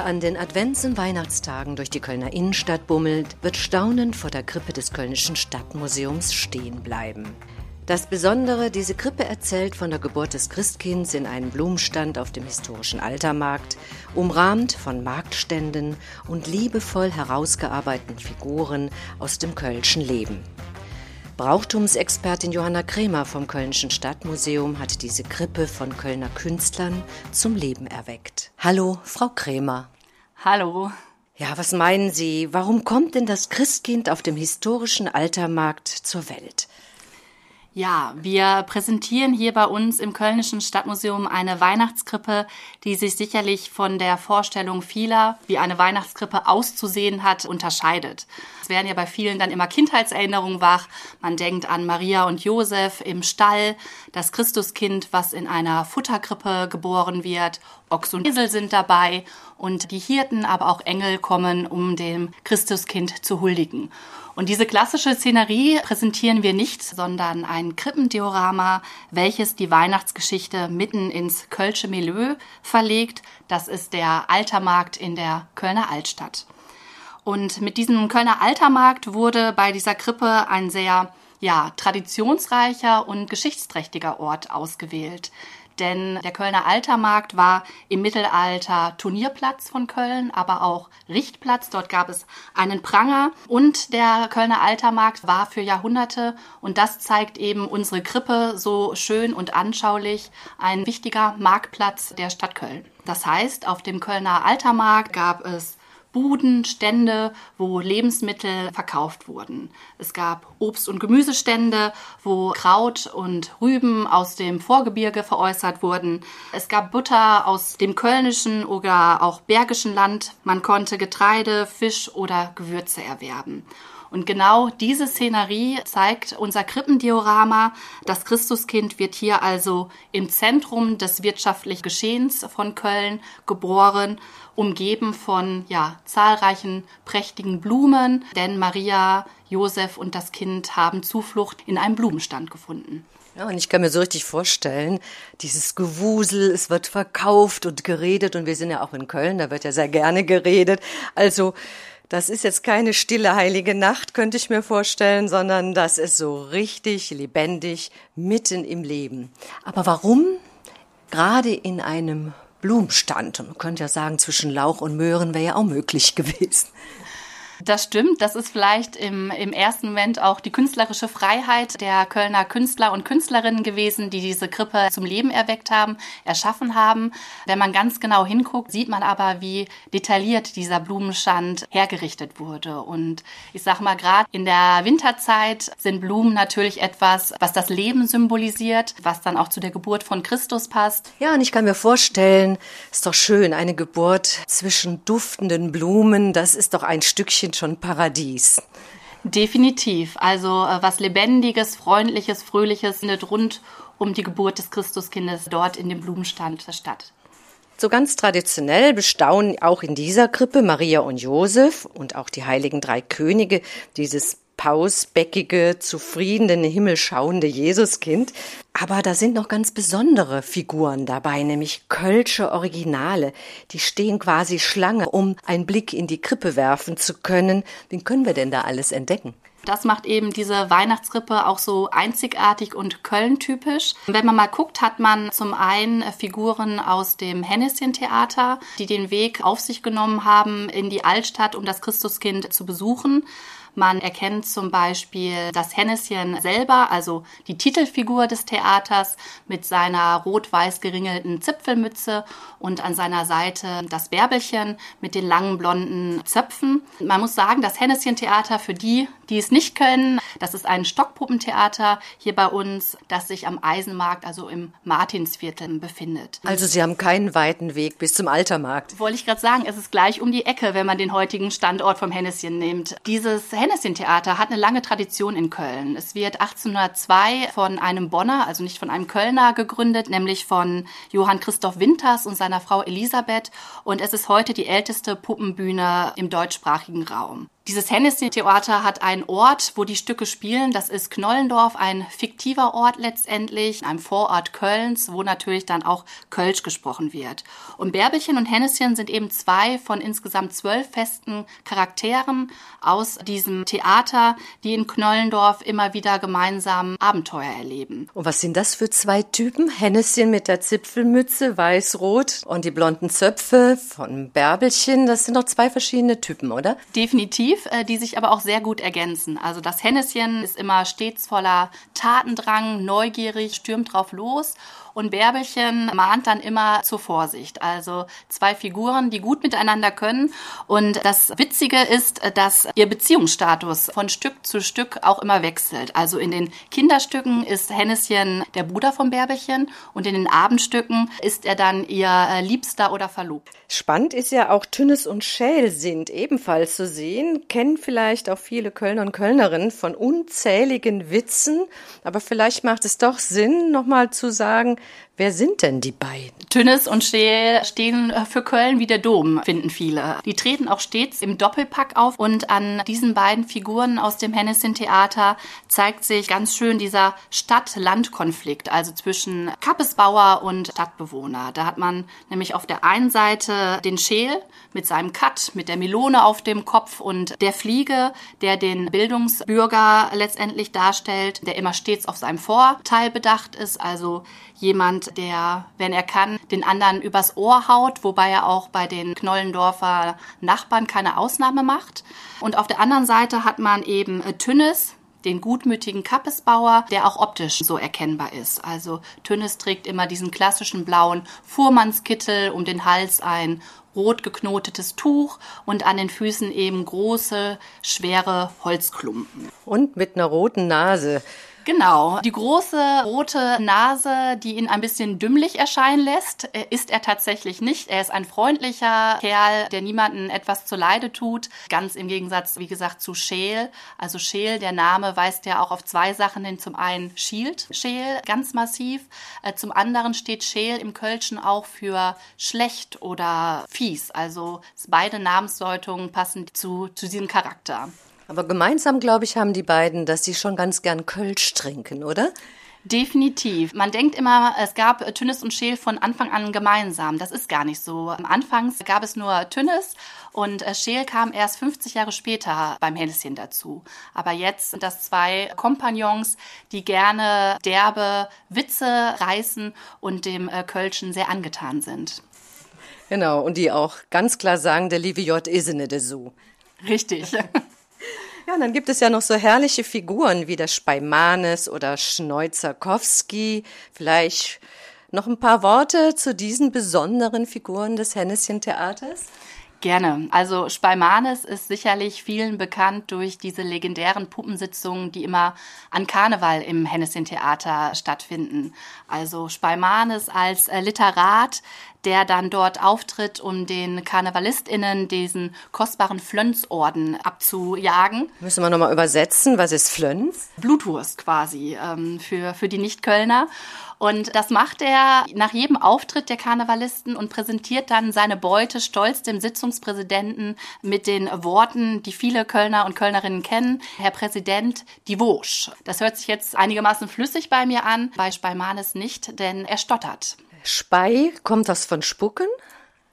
Wer an den Advents- und Weihnachtstagen durch die Kölner Innenstadt bummelt, wird staunend vor der Krippe des Kölnischen Stadtmuseums stehen bleiben. Das Besondere, diese Krippe erzählt von der Geburt des Christkinds in einem Blumenstand auf dem historischen Altermarkt, umrahmt von Marktständen und liebevoll herausgearbeiteten Figuren aus dem kölschen Leben. Brauchtumsexpertin Johanna Kremer vom Kölnischen Stadtmuseum hat diese Krippe von Kölner Künstlern zum Leben erweckt. Hallo, Frau Kremer. Hallo. Ja, was meinen Sie? Warum kommt denn das Christkind auf dem historischen Altermarkt zur Welt? Ja, wir präsentieren hier bei uns im Kölnischen Stadtmuseum eine Weihnachtskrippe, die sich sicherlich von der Vorstellung vieler, wie eine Weihnachtskrippe auszusehen hat, unterscheidet. Es werden ja bei vielen dann immer Kindheitserinnerungen wach. Man denkt an Maria und Josef im Stall, das Christuskind, was in einer Futterkrippe geboren wird. Ochs und Esel sind dabei und die Hirten, aber auch Engel kommen, um dem Christuskind zu huldigen. Und diese klassische Szenerie präsentieren wir nicht, sondern ein Krippendiorama, welches die Weihnachtsgeschichte mitten ins Kölsche Milieu verlegt. Das ist der Altermarkt in der Kölner Altstadt. Und mit diesem Kölner Altermarkt wurde bei dieser Krippe ein sehr ja, traditionsreicher und geschichtsträchtiger Ort ausgewählt denn der Kölner Altermarkt war im Mittelalter Turnierplatz von Köln, aber auch Richtplatz. Dort gab es einen Pranger und der Kölner Altermarkt war für Jahrhunderte, und das zeigt eben unsere Krippe so schön und anschaulich, ein wichtiger Marktplatz der Stadt Köln. Das heißt, auf dem Kölner Altermarkt gab es Buden, Stände, wo Lebensmittel verkauft wurden. Es gab Obst- und Gemüsestände, wo Kraut und Rüben aus dem Vorgebirge veräußert wurden. Es gab Butter aus dem kölnischen oder auch bergischen Land. Man konnte Getreide, Fisch oder Gewürze erwerben. Und genau diese Szenerie zeigt unser Krippendiorama. Das Christuskind wird hier also im Zentrum des wirtschaftlichen Geschehens von Köln geboren, umgeben von ja, zahlreichen prächtigen Blumen, denn Maria, Josef und das Kind haben Zuflucht in einem Blumenstand gefunden. Ja, und ich kann mir so richtig vorstellen, dieses Gewusel, es wird verkauft und geredet und wir sind ja auch in Köln, da wird ja sehr gerne geredet. Also das ist jetzt keine stille heilige Nacht, könnte ich mir vorstellen, sondern das ist so richtig lebendig mitten im Leben. Aber warum gerade in einem Blumenstand? man könnte ja sagen, zwischen Lauch und Möhren wäre ja auch möglich gewesen. Das stimmt. Das ist vielleicht im, im ersten Moment auch die künstlerische Freiheit der Kölner Künstler und Künstlerinnen gewesen, die diese Krippe zum Leben erweckt haben, erschaffen haben. Wenn man ganz genau hinguckt, sieht man aber, wie detailliert dieser Blumenstand hergerichtet wurde. Und ich sag mal, gerade in der Winterzeit sind Blumen natürlich etwas, was das Leben symbolisiert, was dann auch zu der Geburt von Christus passt. Ja, und ich kann mir vorstellen, ist doch schön, eine Geburt zwischen duftenden Blumen, das ist doch ein Stückchen sind schon Paradies. Definitiv. Also äh, was Lebendiges, Freundliches, Fröhliches findet rund um die Geburt des Christuskindes dort in dem Blumenstand statt. So ganz traditionell bestaunen auch in dieser Krippe Maria und Josef und auch die heiligen drei Könige dieses pausbäckige, zufriedene, himmelschauende Jesuskind. Aber da sind noch ganz besondere Figuren dabei, nämlich Kölsche Originale. Die stehen quasi Schlange, um einen Blick in die Krippe werfen zu können. Wen können wir denn da alles entdecken? Das macht eben diese Weihnachtsrippe auch so einzigartig und Köln-typisch. Wenn man mal guckt, hat man zum einen Figuren aus dem Henneschen-Theater, die den Weg auf sich genommen haben in die Altstadt, um das Christuskind zu besuchen. Man erkennt zum Beispiel das Henneschen selber, also die Titelfigur des Theaters mit seiner rot-weiß geringelten Zipfelmütze und an seiner Seite das Bärbelchen mit den langen blonden Zöpfen. Man muss sagen, das Henneschen Theater für die, die es nicht können, das ist ein Stockpuppentheater hier bei uns, das sich am Eisenmarkt, also im Martinsviertel befindet. Also Sie haben keinen weiten Weg bis zum Altermarkt. Wollte ich gerade sagen, es ist gleich um die Ecke, wenn man den heutigen Standort vom Henneschen nimmt. Dieses Hennessin-Theater hat eine lange Tradition in Köln. Es wird 1802 von einem Bonner, also nicht von einem Kölner, gegründet, nämlich von Johann Christoph Winters und seiner Frau Elisabeth. Und es ist heute die älteste Puppenbühne im deutschsprachigen Raum. Dieses Hennessy-Theater hat einen Ort, wo die Stücke spielen. Das ist Knollendorf, ein fiktiver Ort letztendlich, einem Vorort Kölns, wo natürlich dann auch Kölsch gesprochen wird. Und Bärbelchen und Henneschen sind eben zwei von insgesamt zwölf festen Charakteren aus diesem Theater, die in Knollendorf immer wieder gemeinsam Abenteuer erleben. Und was sind das für zwei Typen? Henneschen mit der Zipfelmütze, weiß-rot und die blonden Zöpfe von Bärbelchen, das sind doch zwei verschiedene Typen, oder? Definitiv, äh, die sich aber auch sehr gut ergänzen. Also das Henneschen ist immer stets voller Tatendrang, neugierig, stürmt drauf los und Bärbelchen mahnt dann immer zur Vorsicht. Also zwei Figuren, die gut miteinander können. Und das Witzige ist, dass ihr Beziehungsstatus von Stück zu Stück auch immer wechselt. Also in den Kinderstücken ist Henneschen der Bruder von Bärbelchen und in den Abendstücken ist er dann ihr äh, Liebster oder Verlobt. Spannend ist ja auch Tünnes und Schäl sind ebenfalls zu sehen, kennen vielleicht auch viele Kölner und Kölnerinnen von unzähligen Witzen, aber vielleicht macht es doch Sinn, nochmal zu sagen, Wer sind denn die beiden? Tünnes und Scheel stehen für Köln wie der Dom, finden viele. Die treten auch stets im Doppelpack auf und an diesen beiden Figuren aus dem Hennessin-Theater zeigt sich ganz schön dieser Stadt-Land-Konflikt, also zwischen Kappesbauer und Stadtbewohner. Da hat man nämlich auf der einen Seite den Scheel mit seinem Cut, mit der Melone auf dem Kopf und der Fliege, der den Bildungsbürger letztendlich darstellt, der immer stets auf seinem Vorteil bedacht ist, also jemand, der, wenn er kann, den anderen übers Ohr haut, wobei er auch bei den Knollendorfer Nachbarn keine Ausnahme macht. Und auf der anderen Seite hat man eben äh, Tünnes, den gutmütigen Kappesbauer, der auch optisch so erkennbar ist. Also Tünnes trägt immer diesen klassischen blauen Fuhrmannskittel, um den Hals ein rot geknotetes Tuch und an den Füßen eben große, schwere Holzklumpen. Und mit einer roten Nase. Genau. Die große rote Nase, die ihn ein bisschen dümmlich erscheinen lässt, äh, ist er tatsächlich nicht. Er ist ein freundlicher Kerl, der niemanden etwas zuleide tut. Ganz im Gegensatz, wie gesagt, zu Scheel. Also Scheel, der Name weist ja auch auf zwei Sachen hin. Zum einen Shield Scheel, ganz massiv. Äh, zum anderen steht Scheel im Kölschen auch für schlecht oder fies. Also beide Namensdeutungen passen zu, zu diesem Charakter. Aber gemeinsam, glaube ich, haben die beiden, dass sie schon ganz gern Kölsch trinken, oder? Definitiv. Man denkt immer, es gab Tünnes und Scheel von Anfang an gemeinsam. Das ist gar nicht so. Anfangs gab es nur Tünnes und äh, Scheel kam erst 50 Jahre später beim Hänschen dazu. Aber jetzt sind das zwei Kompagnons, die gerne derbe Witze reißen und dem äh, Kölschen sehr angetan sind. Genau, und die auch ganz klar sagen, der liebe J ist nicht so. Richtig. Ja, und dann gibt es ja noch so herrliche Figuren wie der Speimanes oder Schneuzerkowski. Vielleicht noch ein paar Worte zu diesen besonderen Figuren des Henneschen-Theaters? Gerne. Also Speimanes ist sicherlich vielen bekannt durch diese legendären Puppensitzungen, die immer an Karneval im Hennessin-Theater stattfinden. Also Speimanes als äh, Literat, der dann dort auftritt, um den KarnevalistInnen diesen kostbaren Flönsorden abzujagen. Müssen wir nochmal übersetzen, was ist Flöns? Blutwurst quasi ähm, für, für die Nicht-Kölner. Und das macht er nach jedem Auftritt der Karnevalisten und präsentiert dann seine Beute stolz dem Sitzungspräsidenten mit den Worten, die viele Kölner und Kölnerinnen kennen. Herr Präsident, die Wosch. Das hört sich jetzt einigermaßen flüssig bei mir an, bei Speimanes nicht, denn er stottert. Spei, kommt das von Spucken?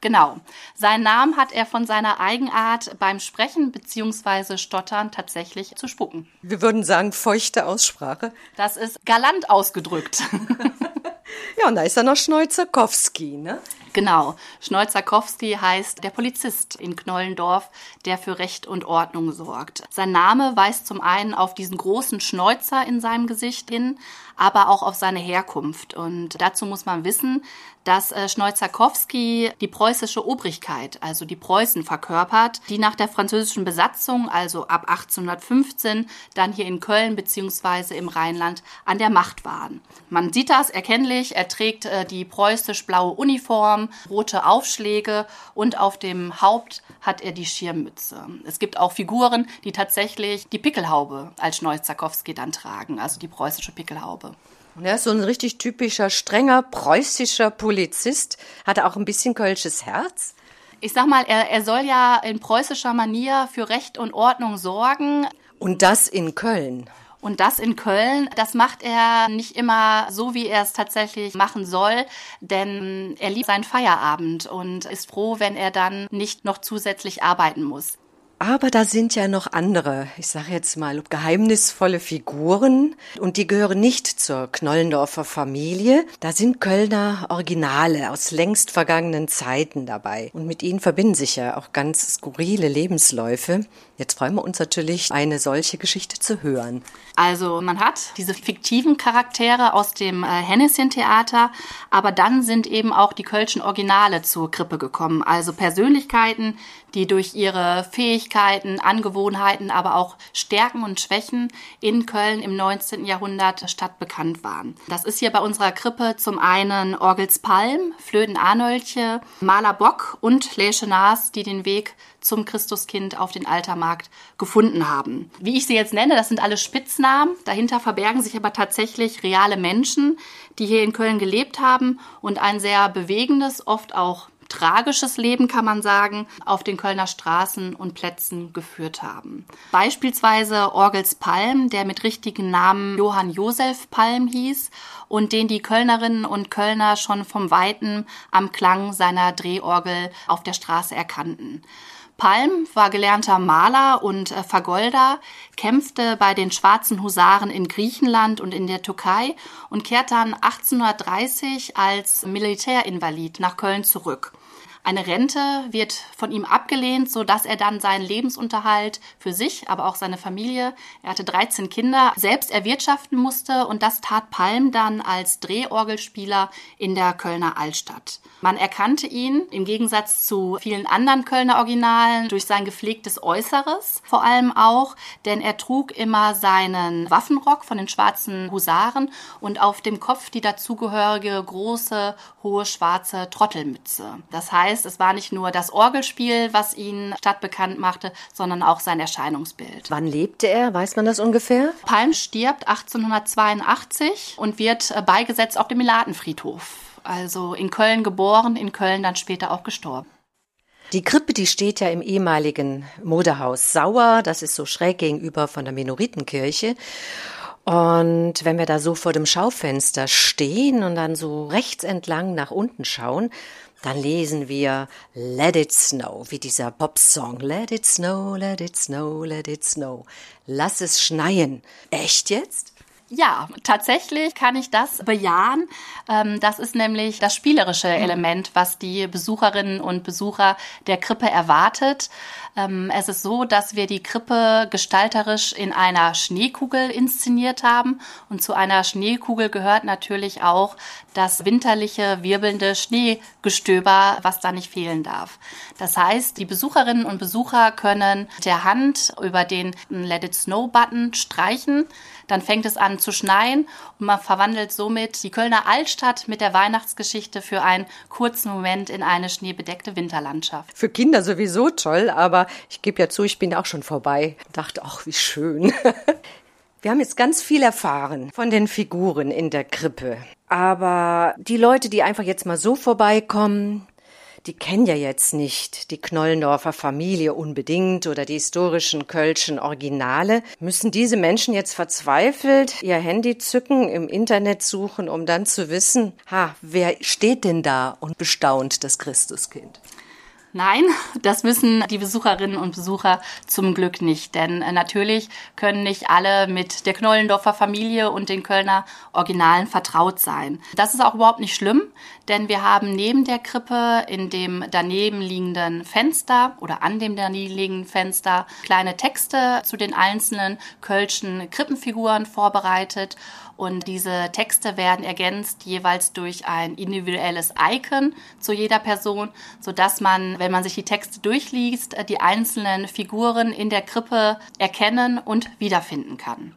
Genau. Seinen Namen hat er von seiner Eigenart beim Sprechen bzw. Stottern tatsächlich zu spucken. Wir würden sagen feuchte Aussprache. Das ist galant ausgedrückt. ja, und da ist er noch Schneuzerkowski, ne? Genau. Schneuzerkowski heißt der Polizist in Knollendorf, der für Recht und Ordnung sorgt. Sein Name weist zum einen auf diesen großen Schneuzer in seinem Gesicht hin, aber auch auf seine Herkunft. Und dazu muss man wissen, dass äh, Schneuzerkowski die preußische Obrigkeit, also die Preußen verkörpert, die nach der französischen Besatzung, also ab 1815, dann hier in Köln beziehungsweise im Rheinland an der Macht waren. Man sieht das erkennlich, er trägt äh, die preußisch-blaue Uniform, rote Aufschläge und auf dem Haupt hat er die Schirmmütze. Es gibt auch Figuren, die tatsächlich die Pickelhaube als Schneuzerkowski dann tragen, also die preußische Pickelhaube. Und er ist so ein richtig typischer, strenger preußischer Polizist. Hat er auch ein bisschen kölsches Herz? Ich sag mal, er, er soll ja in preußischer Manier für Recht und Ordnung sorgen. Und das in Köln. Und das in Köln, das macht er nicht immer so, wie er es tatsächlich machen soll, denn er liebt seinen Feierabend und ist froh, wenn er dann nicht noch zusätzlich arbeiten muss. Aber da sind ja noch andere, ich sage jetzt mal, geheimnisvolle Figuren und die gehören nicht zur Knollendorfer Familie. Da sind Kölner Originale aus längst vergangenen Zeiten dabei. Und mit ihnen verbinden sich ja auch ganz skurrile Lebensläufe. Jetzt freuen wir uns natürlich, eine solche Geschichte zu hören. Also man hat diese fiktiven Charaktere aus dem äh, Henneschen-Theater, aber dann sind eben auch die Kölschen Originale zur Krippe gekommen. Also Persönlichkeiten, die durch ihre Fähigkeiten, Angewohnheiten, aber auch Stärken und Schwächen in Köln im 19. Jahrhundert stadtbekannt waren. Das ist hier bei unserer Krippe zum einen Orgels Palm, Flöten Arnolche, Maler Bock und Lesche Naas, die den Weg zum Christuskind auf den Altermarkt gefunden haben. Wie ich sie jetzt nenne, das sind alle Spitznamen. Dahinter verbergen sich aber tatsächlich reale Menschen, die hier in Köln gelebt haben und ein sehr bewegendes, oft auch tragisches Leben, kann man sagen, auf den Kölner Straßen und Plätzen geführt haben. Beispielsweise Orgels Palm, der mit richtigen Namen Johann Josef Palm hieß und den die Kölnerinnen und Kölner schon vom Weiten am Klang seiner Drehorgel auf der Straße erkannten. Palm war gelernter Maler und äh, Vergolder, kämpfte bei den Schwarzen Husaren in Griechenland und in der Türkei und kehrte dann 1830 als Militärinvalid nach Köln zurück. Eine Rente wird von ihm abgelehnt, so dass er dann seinen Lebensunterhalt für sich, aber auch seine Familie, er hatte 13 Kinder, selbst erwirtschaften musste und das tat Palm dann als Drehorgelspieler in der Kölner Altstadt. Man erkannte ihn im Gegensatz zu vielen anderen Kölner Originalen durch sein gepflegtes Äußeres, vor allem auch, denn er trug immer seinen Waffenrock von den schwarzen Husaren und auf dem Kopf die dazugehörige große, hohe schwarze Trottelmütze. Das heißt, heißt, es war nicht nur das Orgelspiel, was ihn stadtbekannt machte, sondern auch sein Erscheinungsbild. Wann lebte er? Weiß man das ungefähr? Palm stirbt 1882 und wird äh, beigesetzt auf dem Milatenfriedhof. Also in Köln geboren, in Köln dann später auch gestorben. Die Krippe, die steht ja im ehemaligen Modehaus Sauer. Das ist so schräg gegenüber von der Minoritenkirche. Und wenn wir da so vor dem Schaufenster stehen und dann so rechts entlang nach unten schauen, dann lesen wir Let It Snow, wie dieser Popsong. Let it snow, let it snow, let it snow. Lass es schneien. Echt jetzt? Ja, tatsächlich kann ich das bejahen. Ähm, das ist nämlich das spielerische Element, was die Besucherinnen und Besucher der Krippe erwartet. Ähm, es ist so, dass wir die Krippe gestalterisch in einer Schneekugel inszeniert haben. Und zu einer Schneekugel gehört natürlich auch das winterliche, wirbelnde Schneegestöber, was da nicht fehlen darf. Das heißt, die Besucherinnen und Besucher können der Hand über den Let It Snow Button streichen dann fängt es an zu schneien und man verwandelt somit die Kölner Altstadt mit der Weihnachtsgeschichte für einen kurzen Moment in eine schneebedeckte Winterlandschaft. Für Kinder sowieso toll, aber ich gebe ja zu, ich bin auch schon vorbei. Dachte, ach, wie schön. Wir haben jetzt ganz viel erfahren von den Figuren in der Krippe. Aber die Leute, die einfach jetzt mal so vorbeikommen, die kennen ja jetzt nicht die Knollendorfer Familie unbedingt oder die historischen Kölschen Originale. Müssen diese Menschen jetzt verzweifelt ihr Handy zücken, im Internet suchen, um dann zu wissen, ha, wer steht denn da und bestaunt das Christuskind? Nein, das wissen die Besucherinnen und Besucher zum Glück nicht. Denn äh, natürlich können nicht alle mit der Knollendorfer Familie und den Kölner Originalen vertraut sein. Das ist auch überhaupt nicht schlimm, denn wir haben neben der Krippe in dem daneben liegenden Fenster oder an dem daneben liegenden Fenster kleine Texte zu den einzelnen Kölschen Krippenfiguren vorbereitet. Und diese Texte werden ergänzt jeweils durch ein individuelles Icon zu jeder Person, sodass man, wenn man sich die Texte durchliest, die einzelnen Figuren in der Krippe erkennen und wiederfinden kann.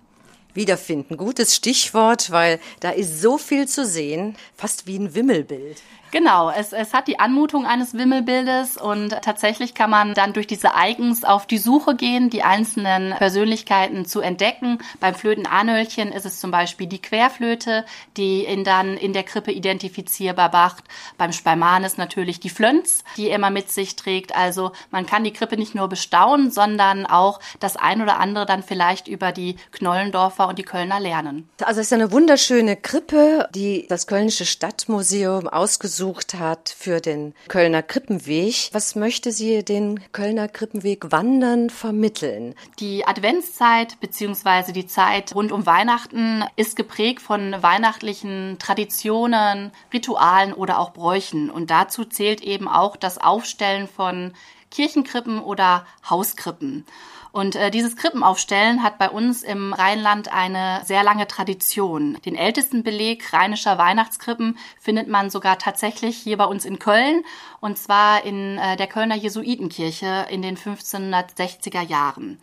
Wiederfinden, gutes Stichwort, weil da ist so viel zu sehen, fast wie ein Wimmelbild. Genau, es, es hat die Anmutung eines Wimmelbildes und tatsächlich kann man dann durch diese Icons auf die Suche gehen, die einzelnen Persönlichkeiten zu entdecken. Beim Flötenanhölchen ist es zum Beispiel die Querflöte, die ihn dann in der Krippe identifizierbar macht. Beim Spalman ist natürlich die Flönz, die er immer mit sich trägt. Also man kann die Krippe nicht nur bestaunen, sondern auch das ein oder andere dann vielleicht über die Knollendorfer und die Kölner lernen. Also es ist eine wunderschöne Krippe, die das Kölnische Stadtmuseum ausgesucht hat für den Kölner Krippenweg. Was möchte sie den Kölner Krippenweg wandern vermitteln? Die Adventszeit bzw. die Zeit rund um Weihnachten ist geprägt von weihnachtlichen Traditionen, Ritualen oder auch Bräuchen. Und dazu zählt eben auch das Aufstellen von Kirchenkrippen oder Hauskrippen. Und äh, dieses Krippenaufstellen hat bei uns im Rheinland eine sehr lange Tradition. Den ältesten Beleg rheinischer Weihnachtskrippen findet man sogar tatsächlich hier bei uns in Köln und zwar in äh, der Kölner Jesuitenkirche in den 1560er Jahren.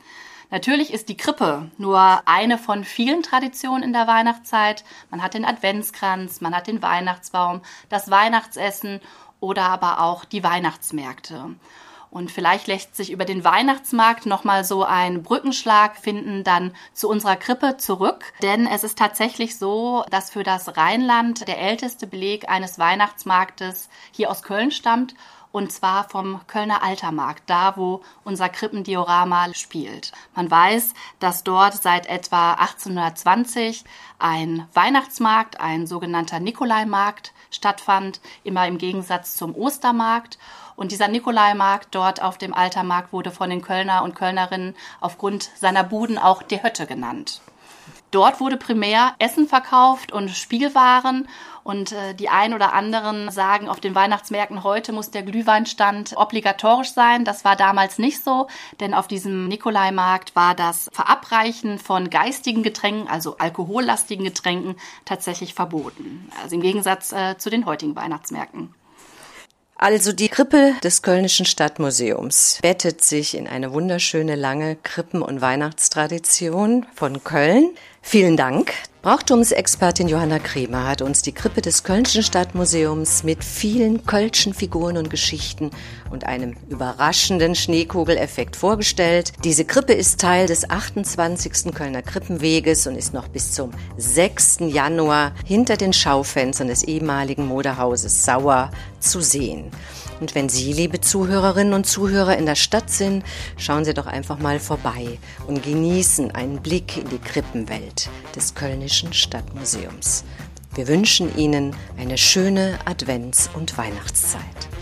Natürlich ist die Krippe nur eine von vielen Traditionen in der Weihnachtszeit. Man hat den Adventskranz, man hat den Weihnachtsbaum, das Weihnachtsessen oder aber auch die Weihnachtsmärkte. Und vielleicht lässt sich über den Weihnachtsmarkt nochmal so ein Brückenschlag finden, dann zu unserer Krippe zurück. Denn es ist tatsächlich so, dass für das Rheinland der älteste Beleg eines Weihnachtsmarktes hier aus Köln stammt und zwar vom Kölner Altermarkt, da wo unser Krippendiorama spielt. Man weiß, dass dort seit etwa 1820 ein Weihnachtsmarkt, ein sogenannter Nikolaimarkt stattfand, immer im Gegensatz zum Ostermarkt. Und dieser Nikolaimarkt dort auf dem Altermarkt wurde von den Kölner und Kölnerinnen aufgrund seiner Buden auch die Hötte genannt. Dort wurde primär Essen verkauft und Spielwaren. Und äh, die ein oder anderen sagen, auf den Weihnachtsmärkten heute muss der Glühweinstand obligatorisch sein. Das war damals nicht so, denn auf diesem Nikolaimarkt war das Verabreichen von geistigen Getränken, also alkohollastigen Getränken, tatsächlich verboten. Also im Gegensatz äh, zu den heutigen Weihnachtsmärkten. Also die Krippe des Kölnischen Stadtmuseums bettet sich in eine wunderschöne lange Krippen- und Weihnachtstradition von Köln. Vielen Dank. Brauchtumsexpertin Johanna Kremer hat uns die Krippe des Kölnischen Stadtmuseums mit vielen kölschen Figuren und Geschichten und einem überraschenden Schneekugeleffekt vorgestellt. Diese Krippe ist Teil des 28. Kölner Krippenweges und ist noch bis zum 6. Januar hinter den Schaufenstern des ehemaligen Modehauses Sauer zu sehen. Und wenn Sie, liebe Zuhörerinnen und Zuhörer, in der Stadt sind, schauen Sie doch einfach mal vorbei und genießen einen Blick in die Krippenwelt des Kölnischen Stadtmuseums. Wir wünschen Ihnen eine schöne Advents- und Weihnachtszeit.